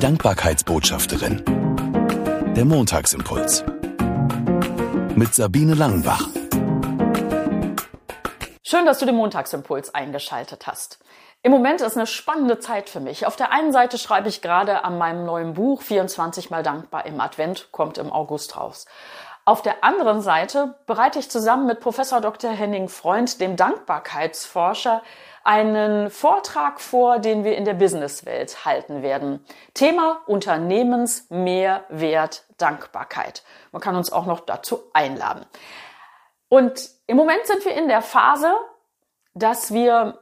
Dankbarkeitsbotschafterin. Der Montagsimpuls. Mit Sabine Langenbach. Schön, dass du den Montagsimpuls eingeschaltet hast. Im Moment ist eine spannende Zeit für mich. Auf der einen Seite schreibe ich gerade an meinem neuen Buch 24 mal dankbar im Advent, kommt im August raus. Auf der anderen Seite bereite ich zusammen mit Professor Dr. Henning Freund, dem Dankbarkeitsforscher, einen Vortrag vor, den wir in der Businesswelt halten werden. Thema Unternehmensmehrwert Dankbarkeit. Man kann uns auch noch dazu einladen. Und im Moment sind wir in der Phase, dass wir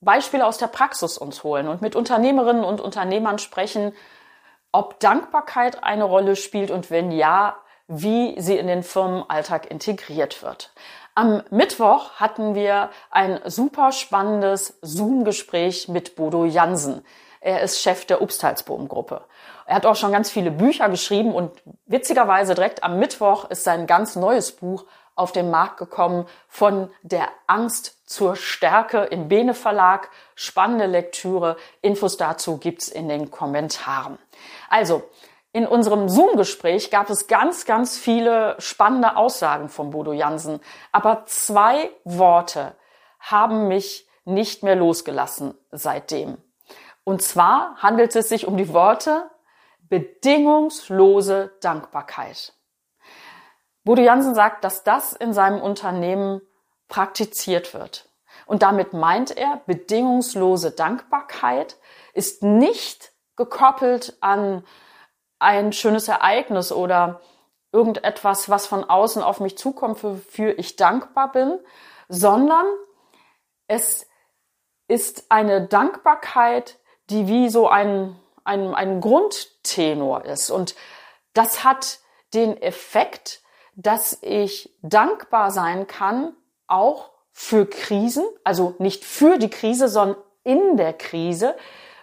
Beispiele aus der Praxis uns holen und mit Unternehmerinnen und Unternehmern sprechen, ob Dankbarkeit eine Rolle spielt und wenn ja, wie sie in den Firmenalltag integriert wird. Am Mittwoch hatten wir ein super spannendes Zoom-Gespräch mit Bodo Jansen. Er ist Chef der Obstalsboom-Gruppe. Er hat auch schon ganz viele Bücher geschrieben und witzigerweise direkt am Mittwoch ist sein ganz neues Buch auf den Markt gekommen von der Angst zur Stärke im Bene Verlag. Spannende Lektüre. Infos dazu gibt's in den Kommentaren. Also, in unserem Zoom-Gespräch gab es ganz, ganz viele spannende Aussagen von Bodo Jansen. Aber zwei Worte haben mich nicht mehr losgelassen seitdem. Und zwar handelt es sich um die Worte bedingungslose Dankbarkeit. Bodo Jansen sagt, dass das in seinem Unternehmen praktiziert wird. Und damit meint er, bedingungslose Dankbarkeit ist nicht gekoppelt an ein schönes Ereignis oder irgendetwas, was von außen auf mich zukommt, wofür ich dankbar bin, sondern es ist eine Dankbarkeit, die wie so ein, ein, ein Grundtenor ist. Und das hat den Effekt, dass ich dankbar sein kann, auch für Krisen, also nicht für die Krise, sondern in der Krise,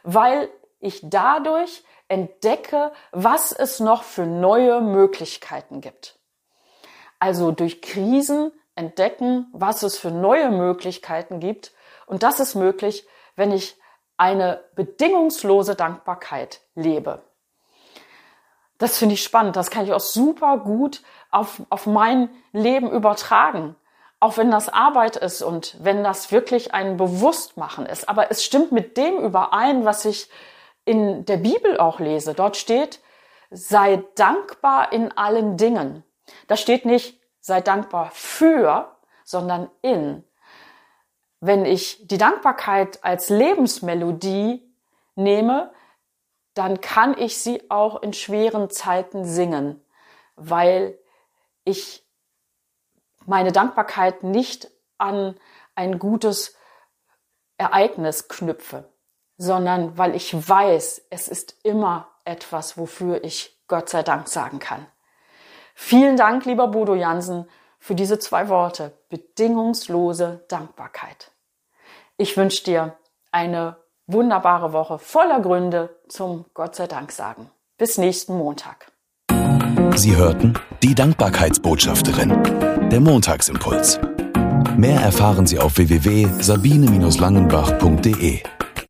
weil ich dadurch entdecke, was es noch für neue Möglichkeiten gibt. Also durch Krisen entdecken, was es für neue Möglichkeiten gibt. Und das ist möglich, wenn ich eine bedingungslose Dankbarkeit lebe. Das finde ich spannend. Das kann ich auch super gut auf, auf mein Leben übertragen. Auch wenn das Arbeit ist und wenn das wirklich ein Bewusstmachen ist. Aber es stimmt mit dem überein, was ich in der Bibel auch lese. Dort steht, sei dankbar in allen Dingen. Da steht nicht, sei dankbar für, sondern in. Wenn ich die Dankbarkeit als Lebensmelodie nehme, dann kann ich sie auch in schweren Zeiten singen, weil ich meine Dankbarkeit nicht an ein gutes Ereignis knüpfe sondern weil ich weiß, es ist immer etwas, wofür ich Gott sei Dank sagen kann. Vielen Dank, lieber Bodo Jansen, für diese zwei Worte. Bedingungslose Dankbarkeit. Ich wünsche dir eine wunderbare Woche voller Gründe zum Gott sei Dank sagen. Bis nächsten Montag. Sie hörten die Dankbarkeitsbotschafterin, der Montagsimpuls. Mehr erfahren Sie auf www.sabine-langenbach.de.